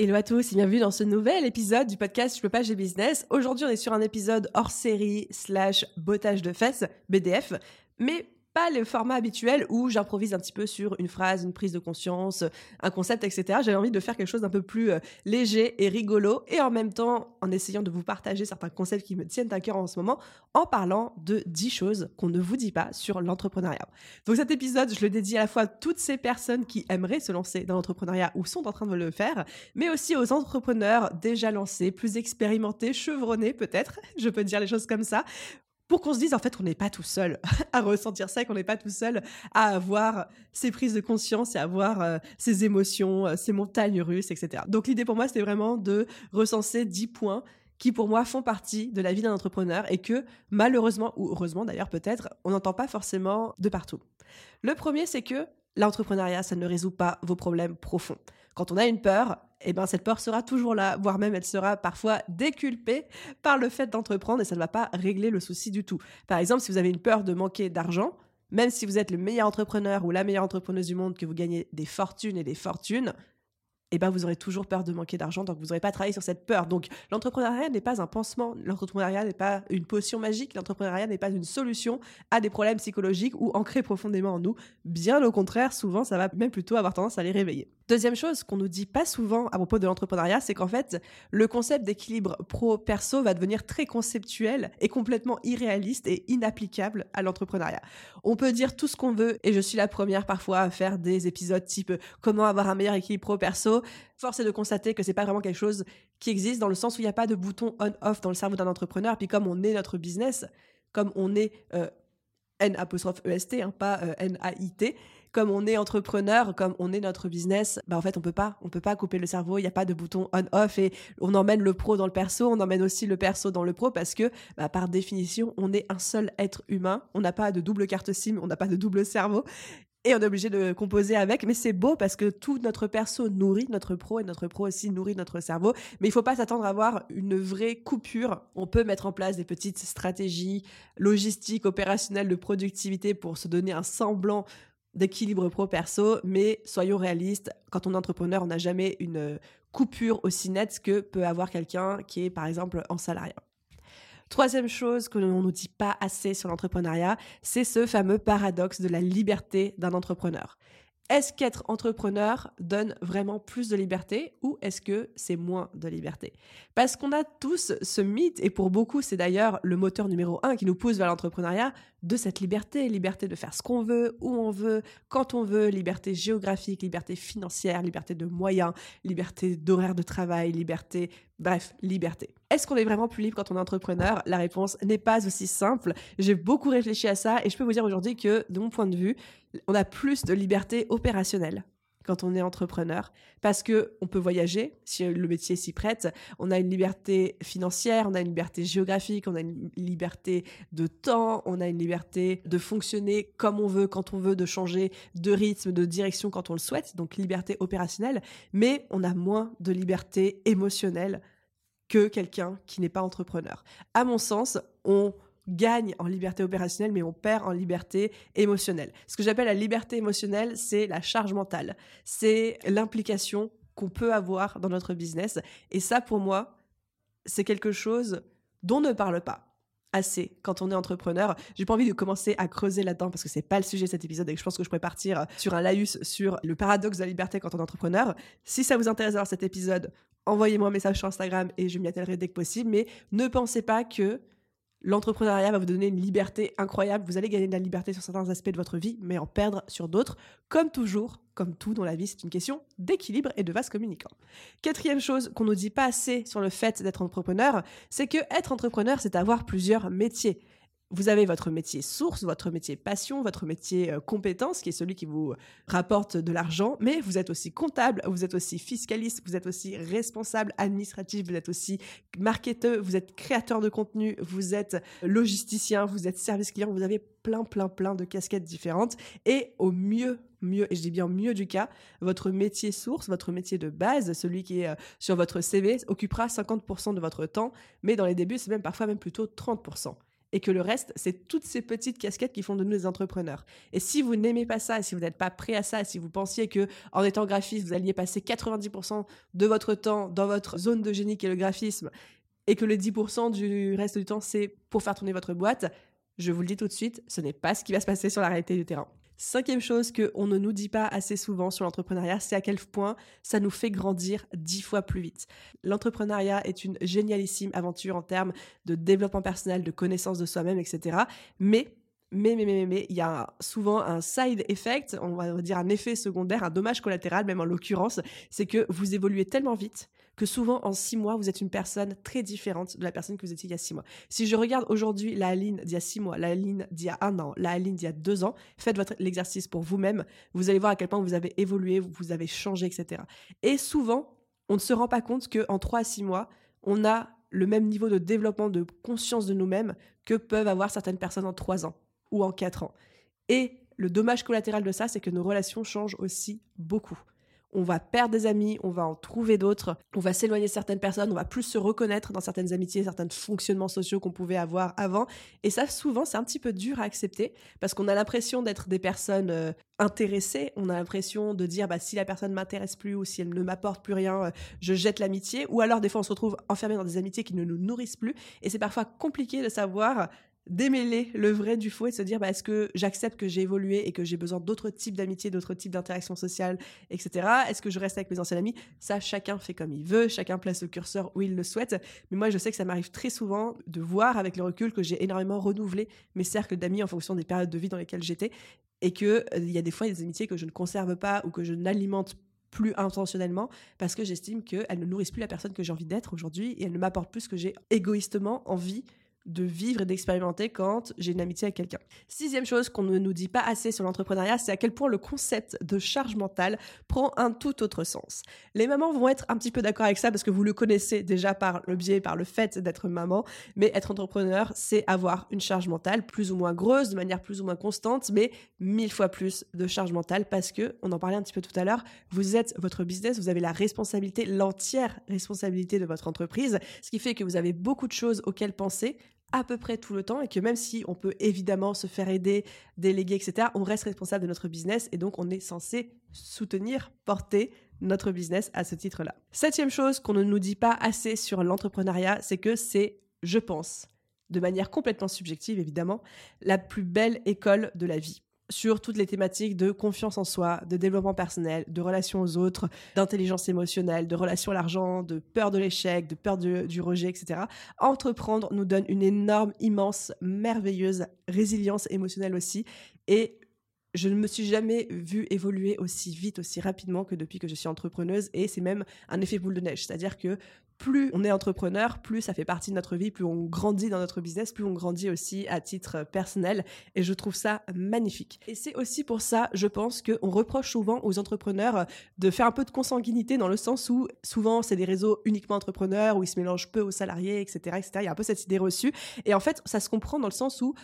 Hello à tous et bienvenue dans ce nouvel épisode du podcast Je peux pas, business. Aujourd'hui, on est sur un épisode hors série slash bottage de fesses, BDF, mais le format habituel où j'improvise un petit peu sur une phrase, une prise de conscience, un concept, etc. J'avais envie de faire quelque chose d'un peu plus euh, léger et rigolo et en même temps en essayant de vous partager certains concepts qui me tiennent à cœur en ce moment en parlant de 10 choses qu'on ne vous dit pas sur l'entrepreneuriat. Donc cet épisode, je le dédie à la fois à toutes ces personnes qui aimeraient se lancer dans l'entrepreneuriat ou sont en train de le faire, mais aussi aux entrepreneurs déjà lancés, plus expérimentés, chevronnés peut-être, je peux dire les choses comme ça, pour qu'on se dise en fait qu'on n'est pas tout seul à ressentir ça, qu'on n'est pas tout seul à avoir ces prises de conscience et à avoir euh, ces émotions, euh, ces montagnes russes, etc. Donc l'idée pour moi, c'était vraiment de recenser 10 points qui pour moi font partie de la vie d'un entrepreneur et que malheureusement, ou heureusement d'ailleurs peut-être, on n'entend pas forcément de partout. Le premier, c'est que l'entrepreneuriat, ça ne résout pas vos problèmes profonds. Quand on a une peur, eh ben cette peur sera toujours là, voire même elle sera parfois déculpée par le fait d'entreprendre et ça ne va pas régler le souci du tout. Par exemple, si vous avez une peur de manquer d'argent, même si vous êtes le meilleur entrepreneur ou la meilleure entrepreneuse du monde, que vous gagnez des fortunes et des fortunes, eh ben vous aurez toujours peur de manquer d'argent, donc vous n'aurez pas travaillé sur cette peur. Donc l'entrepreneuriat n'est pas un pansement, l'entrepreneuriat n'est pas une potion magique, l'entrepreneuriat n'est pas une solution à des problèmes psychologiques ou ancrés profondément en nous. Bien au contraire, souvent ça va même plutôt avoir tendance à les réveiller. Deuxième chose qu'on nous dit pas souvent à propos de l'entrepreneuriat, c'est qu'en fait, le concept d'équilibre pro-perso va devenir très conceptuel et complètement irréaliste et inapplicable à l'entrepreneuriat. On peut dire tout ce qu'on veut, et je suis la première parfois à faire des épisodes type comment avoir un meilleur équilibre pro-perso? Force est de constater que c'est pas vraiment quelque chose qui existe dans le sens où il n'y a pas de bouton on-off dans le cerveau d'un entrepreneur. Puis comme on est notre business, comme on est euh, N apostrophe EST, hein, pas euh, N-A-I-T, comme on est entrepreneur, comme on est notre business, bah en fait on peut pas, on peut pas couper le cerveau. Il n'y a pas de bouton on/off et on emmène le pro dans le perso, on emmène aussi le perso dans le pro parce que bah, par définition on est un seul être humain. On n'a pas de double carte SIM, on n'a pas de double cerveau. Et on est obligé de composer avec, mais c'est beau parce que tout notre perso nourrit notre pro et notre pro aussi nourrit notre cerveau. Mais il faut pas s'attendre à avoir une vraie coupure. On peut mettre en place des petites stratégies logistiques, opérationnelles de productivité pour se donner un semblant d'équilibre pro-perso, mais soyons réalistes, quand on est entrepreneur, on n'a jamais une coupure aussi nette que peut avoir quelqu'un qui est par exemple en salariat. Troisième chose que l'on ne nous dit pas assez sur l'entrepreneuriat, c'est ce fameux paradoxe de la liberté d'un entrepreneur. Est-ce qu'être entrepreneur donne vraiment plus de liberté ou est-ce que c'est moins de liberté? Parce qu'on a tous ce mythe, et pour beaucoup c'est d'ailleurs le moteur numéro un qui nous pousse vers l'entrepreneuriat, de cette liberté, liberté de faire ce qu'on veut, où on veut, quand on veut, liberté géographique, liberté financière, liberté de moyens, liberté d'horaire de travail, liberté, bref, liberté. Est-ce qu'on est vraiment plus libre quand on est entrepreneur? La réponse n'est pas aussi simple. J'ai beaucoup réfléchi à ça et je peux vous dire aujourd'hui que, de mon point de vue, on a plus de liberté opérationnelle quand on est entrepreneur parce que on peut voyager si le métier s'y prête, on a une liberté financière, on a une liberté géographique, on a une liberté de temps, on a une liberté de fonctionner comme on veut quand on veut, de changer de rythme, de direction quand on le souhaite, donc liberté opérationnelle, mais on a moins de liberté émotionnelle que quelqu'un qui n'est pas entrepreneur. À mon sens, on gagne en liberté opérationnelle, mais on perd en liberté émotionnelle. Ce que j'appelle la liberté émotionnelle, c'est la charge mentale, c'est l'implication qu'on peut avoir dans notre business. Et ça, pour moi, c'est quelque chose dont on ne parle pas assez quand on est entrepreneur. J'ai pas envie de commencer à creuser là-dedans parce que c'est pas le sujet de cet épisode et je pense que je pourrais partir sur un laïus sur le paradoxe de la liberté quand on est entrepreneur. Si ça vous intéresse d'avoir cet épisode, envoyez-moi un message sur Instagram et je m'y attellerai dès que possible. Mais ne pensez pas que L'entrepreneuriat va vous donner une liberté incroyable. Vous allez gagner de la liberté sur certains aspects de votre vie, mais en perdre sur d'autres. Comme toujours, comme tout dans la vie, c'est une question d'équilibre et de vase communicant. Quatrième chose qu'on ne dit pas assez sur le fait d'être entrepreneur, c'est que être entrepreneur, c'est avoir plusieurs métiers. Vous avez votre métier source, votre métier passion, votre métier euh, compétence, qui est celui qui vous rapporte de l'argent, mais vous êtes aussi comptable, vous êtes aussi fiscaliste, vous êtes aussi responsable administratif, vous êtes aussi marketeur, vous êtes créateur de contenu, vous êtes logisticien, vous êtes service client, vous avez plein, plein, plein de casquettes différentes. Et au mieux, mieux, et je dis bien mieux du cas, votre métier source, votre métier de base, celui qui est euh, sur votre CV, occupera 50% de votre temps, mais dans les débuts, c'est même parfois même plutôt 30% et que le reste, c'est toutes ces petites casquettes qui font de nous des entrepreneurs. Et si vous n'aimez pas ça, si vous n'êtes pas prêt à ça, si vous pensiez que en étant graphiste, vous alliez passer 90% de votre temps dans votre zone de génie qui est le graphisme et que le 10% du reste du temps, c'est pour faire tourner votre boîte, je vous le dis tout de suite, ce n'est pas ce qui va se passer sur la réalité du terrain. Cinquième chose qu'on ne nous dit pas assez souvent sur l'entrepreneuriat, c'est à quel point ça nous fait grandir dix fois plus vite. L'entrepreneuriat est une génialissime aventure en termes de développement personnel, de connaissance de soi-même, etc. Mais mais, mais, mais, mais, il y a souvent un side effect, on va dire un effet secondaire, un dommage collatéral, même en l'occurrence, c'est que vous évoluez tellement vite que souvent en six mois, vous êtes une personne très différente de la personne que vous étiez il y a six mois. Si je regarde aujourd'hui la ligne d'il y a six mois, la ligne d'il y a un an, la ligne d'il y a deux ans, faites votre l'exercice pour vous-même. Vous allez voir à quel point vous avez évolué, vous avez changé, etc. Et souvent, on ne se rend pas compte qu'en trois à six mois, on a le même niveau de développement de conscience de nous-mêmes que peuvent avoir certaines personnes en trois ans ou en quatre ans. Et le dommage collatéral de ça, c'est que nos relations changent aussi beaucoup on va perdre des amis, on va en trouver d'autres, on va s'éloigner de certaines personnes, on va plus se reconnaître dans certaines amitiés, certains fonctionnements sociaux qu'on pouvait avoir avant. Et ça, souvent, c'est un petit peu dur à accepter parce qu'on a l'impression d'être des personnes euh, intéressées, on a l'impression de dire bah, si la personne m'intéresse plus ou si elle ne m'apporte plus rien, euh, je jette l'amitié. Ou alors, des fois, on se retrouve enfermé dans des amitiés qui ne nous nourrissent plus. Et c'est parfois compliqué de savoir démêler le vrai du faux et se dire bah, est-ce que j'accepte que j'ai évolué et que j'ai besoin d'autres types d'amitié, d'autres types d'interactions sociales, etc. Est-ce que je reste avec mes anciens amis? Ça, chacun fait comme il veut, chacun place le curseur où il le souhaite. Mais moi, je sais que ça m'arrive très souvent de voir avec le recul que j'ai énormément renouvelé mes cercles d'amis en fonction des périodes de vie dans lesquelles j'étais et que euh, y a des fois des amitiés que je ne conserve pas ou que je n'alimente plus intentionnellement parce que j'estime qu'elles ne nourrissent plus la personne que j'ai envie d'être aujourd'hui et elles ne m'apportent plus ce que j'ai égoïstement envie de vivre et d'expérimenter quand j'ai une amitié avec quelqu'un. Sixième chose qu'on ne nous dit pas assez sur l'entrepreneuriat, c'est à quel point le concept de charge mentale prend un tout autre sens. Les mamans vont être un petit peu d'accord avec ça parce que vous le connaissez déjà par le biais, par le fait d'être maman, mais être entrepreneur, c'est avoir une charge mentale plus ou moins grosse, de manière plus ou moins constante, mais mille fois plus de charge mentale parce que, on en parlait un petit peu tout à l'heure, vous êtes votre business, vous avez la responsabilité, l'entière responsabilité de votre entreprise, ce qui fait que vous avez beaucoup de choses auxquelles penser, à peu près tout le temps et que même si on peut évidemment se faire aider, déléguer, etc., on reste responsable de notre business et donc on est censé soutenir, porter notre business à ce titre-là. Septième chose qu'on ne nous dit pas assez sur l'entrepreneuriat, c'est que c'est, je pense, de manière complètement subjective évidemment, la plus belle école de la vie sur toutes les thématiques de confiance en soi, de développement personnel, de relations aux autres, d'intelligence émotionnelle, de relation à l'argent, de peur de l'échec, de peur du rejet, etc. Entreprendre nous donne une énorme, immense, merveilleuse résilience émotionnelle aussi. Et je ne me suis jamais vue évoluer aussi vite, aussi rapidement que depuis que je suis entrepreneuse. Et c'est même un effet boule de neige. C'est-à-dire que plus on est entrepreneur, plus ça fait partie de notre vie, plus on grandit dans notre business, plus on grandit aussi à titre personnel. Et je trouve ça magnifique. Et c'est aussi pour ça, je pense, qu'on reproche souvent aux entrepreneurs de faire un peu de consanguinité dans le sens où souvent c'est des réseaux uniquement entrepreneurs, où ils se mélangent peu aux salariés, etc., etc. Il y a un peu cette idée reçue. Et en fait, ça se comprend dans le sens où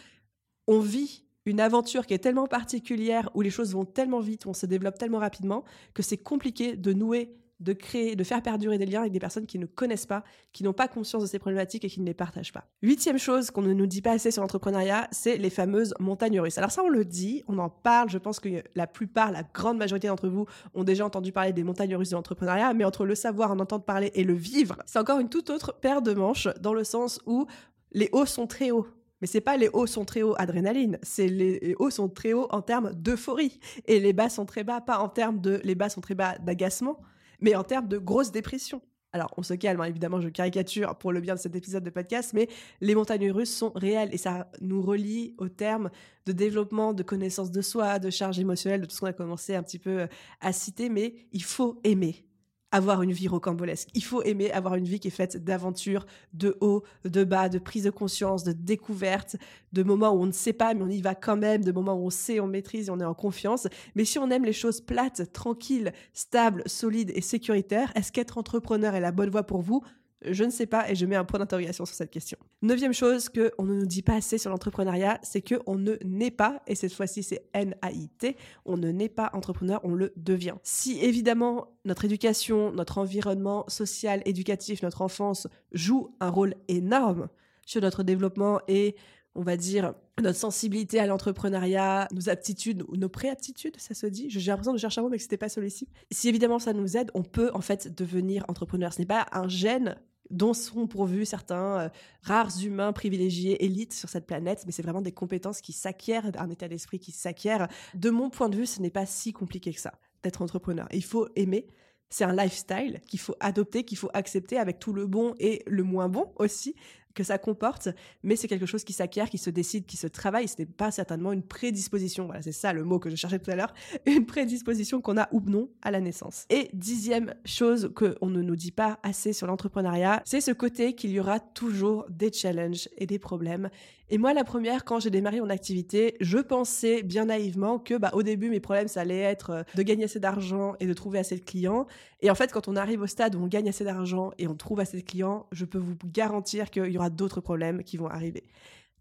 on vit une aventure qui est tellement particulière, où les choses vont tellement vite, où on se développe tellement rapidement, que c'est compliqué de nouer de créer, de faire perdurer des liens avec des personnes qui ne connaissent pas, qui n'ont pas conscience de ces problématiques et qui ne les partagent pas. Huitième chose qu'on ne nous dit pas assez sur l'entrepreneuriat, c'est les fameuses montagnes russes. Alors ça, on le dit, on en parle. Je pense que la plupart, la grande majorité d'entre vous ont déjà entendu parler des montagnes russes de l'entrepreneuriat, mais entre le savoir, en entendre parler et le vivre, c'est encore une toute autre paire de manches dans le sens où les hauts sont très hauts. Mais c'est pas les hauts sont très hauts adrénaline, c'est les, hauts sont très hauts en termes d'euphorie et les bas sont très bas, pas en termes de les bas sont très bas d'agacement, mais en termes de grosse dépression. Alors, on se calme, hein, évidemment, je caricature pour le bien de cet épisode de podcast, mais les montagnes russes sont réelles et ça nous relie au terme de développement, de connaissance de soi, de charge émotionnelle, de tout ce qu'on a commencé un petit peu euh, à citer, mais il faut aimer avoir une vie rocambolesque. Il faut aimer avoir une vie qui est faite d'aventures, de hauts, de bas, de prise de conscience, de découvertes, de moments où on ne sait pas mais on y va quand même, de moments où on sait, on maîtrise, et on est en confiance. Mais si on aime les choses plates, tranquilles, stables, solides et sécuritaires, est-ce qu'être entrepreneur est la bonne voie pour vous? Je ne sais pas et je mets un point d'interrogation sur cette question. Neuvième chose qu'on ne nous dit pas assez sur l'entrepreneuriat, c'est qu'on ne naît pas, et cette fois-ci c'est N-A-I-T, on ne naît pas entrepreneur, on le devient. Si évidemment notre éducation, notre environnement social, éducatif, notre enfance joue un rôle énorme sur notre développement et on va dire, notre sensibilité à l'entrepreneuriat, nos aptitudes ou nos préaptitudes, ça se dit. J'ai l'impression de chercher un mot, mais que c'était pas celui-ci. Si évidemment ça nous aide, on peut en fait devenir entrepreneur. Ce n'est pas un gène dont sont pourvus certains euh, rares humains privilégiés, élites sur cette planète, mais c'est vraiment des compétences qui s'acquièrent, un état d'esprit qui s'acquiert. De mon point de vue, ce n'est pas si compliqué que ça d'être entrepreneur. Il faut aimer. C'est un lifestyle qu'il faut adopter, qu'il faut accepter avec tout le bon et le moins bon aussi que ça comporte, mais c'est quelque chose qui s'acquiert, qui se décide, qui se travaille. Ce n'est pas certainement une prédisposition. Voilà, c'est ça le mot que je cherchais tout à l'heure. Une prédisposition qu'on a ou non à la naissance. Et dixième chose qu'on ne nous dit pas assez sur l'entrepreneuriat, c'est ce côté qu'il y aura toujours des challenges et des problèmes et moi, la première, quand j'ai démarré mon activité, je pensais bien naïvement que, bah, au début, mes problèmes, ça allait être euh, de gagner assez d'argent et de trouver assez de clients. Et en fait, quand on arrive au stade où on gagne assez d'argent et on trouve assez de clients, je peux vous garantir qu'il y aura d'autres problèmes qui vont arriver.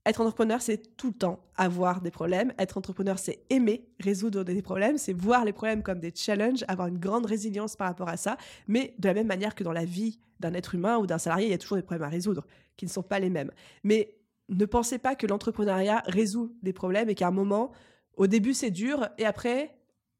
Être entrepreneur, c'est tout le temps avoir des problèmes. Être entrepreneur, c'est aimer résoudre des problèmes, c'est voir les problèmes comme des challenges, avoir une grande résilience par rapport à ça. Mais de la même manière que dans la vie d'un être humain ou d'un salarié, il y a toujours des problèmes à résoudre qui ne sont pas les mêmes. Mais ne pensez pas que l'entrepreneuriat résout des problèmes et qu'à un moment, au début c'est dur et après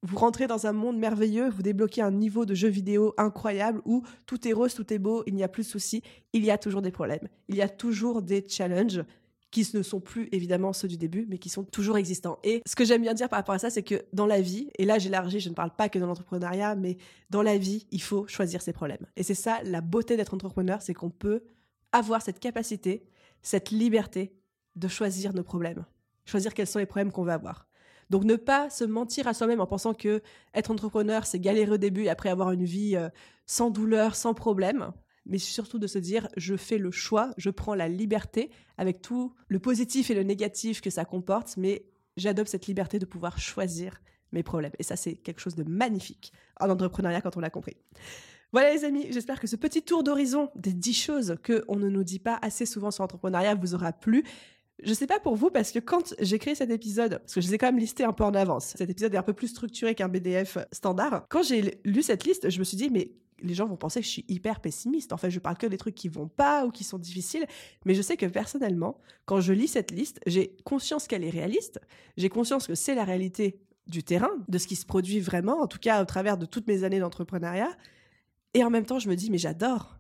vous rentrez dans un monde merveilleux, vous débloquez un niveau de jeu vidéo incroyable où tout est rose, tout est beau, il n'y a plus de soucis, il y a toujours des problèmes, il y a toujours des challenges qui ne sont plus évidemment ceux du début, mais qui sont toujours existants. Et ce que j'aime bien dire par rapport à ça, c'est que dans la vie, et là j'élargis, je ne parle pas que dans l'entrepreneuriat, mais dans la vie, il faut choisir ses problèmes. Et c'est ça la beauté d'être entrepreneur, c'est qu'on peut avoir cette capacité cette liberté de choisir nos problèmes, choisir quels sont les problèmes qu'on veut avoir. Donc ne pas se mentir à soi-même en pensant que être entrepreneur, c'est galérer au début et après avoir une vie euh, sans douleur, sans problème, mais surtout de se dire je fais le choix, je prends la liberté avec tout le positif et le négatif que ça comporte, mais j'adopte cette liberté de pouvoir choisir mes problèmes. Et ça, c'est quelque chose de magnifique en entrepreneuriat quand on l'a compris. Voilà les amis, j'espère que ce petit tour d'horizon des 10 choses qu'on ne nous dit pas assez souvent sur l'entrepreneuriat vous aura plu. Je sais pas pour vous parce que quand j'ai créé cet épisode, parce que je les ai quand même listés un peu en avance, cet épisode est un peu plus structuré qu'un BDF standard. Quand j'ai lu cette liste, je me suis dit mais les gens vont penser que je suis hyper pessimiste. En fait, je parle que des trucs qui vont pas ou qui sont difficiles, mais je sais que personnellement, quand je lis cette liste, j'ai conscience qu'elle est réaliste, j'ai conscience que c'est la réalité du terrain, de ce qui se produit vraiment, en tout cas au travers de toutes mes années d'entrepreneuriat, et en même temps, je me dis, mais j'adore.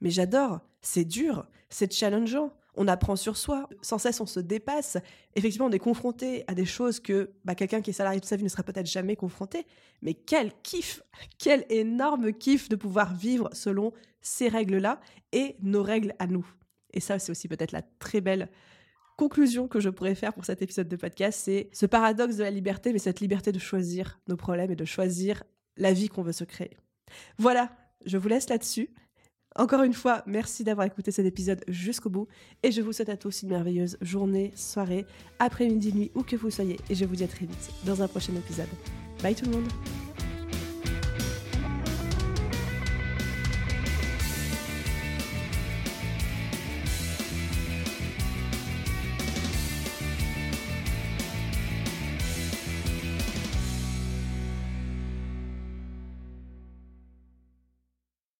Mais j'adore. C'est dur. C'est challengeant. On apprend sur soi. Sans cesse, on se dépasse. Effectivement, on est confronté à des choses que bah, quelqu'un qui est salarié toute sa vie ne sera peut-être jamais confronté. Mais quel kiff Quel énorme kiff de pouvoir vivre selon ces règles-là et nos règles à nous. Et ça, c'est aussi peut-être la très belle conclusion que je pourrais faire pour cet épisode de podcast, c'est ce paradoxe de la liberté, mais cette liberté de choisir nos problèmes et de choisir la vie qu'on veut se créer. Voilà, je vous laisse là-dessus. Encore une fois, merci d'avoir écouté cet épisode jusqu'au bout et je vous souhaite à tous une merveilleuse journée, soirée, après-midi, nuit, où que vous soyez et je vous dis à très vite dans un prochain épisode. Bye tout le monde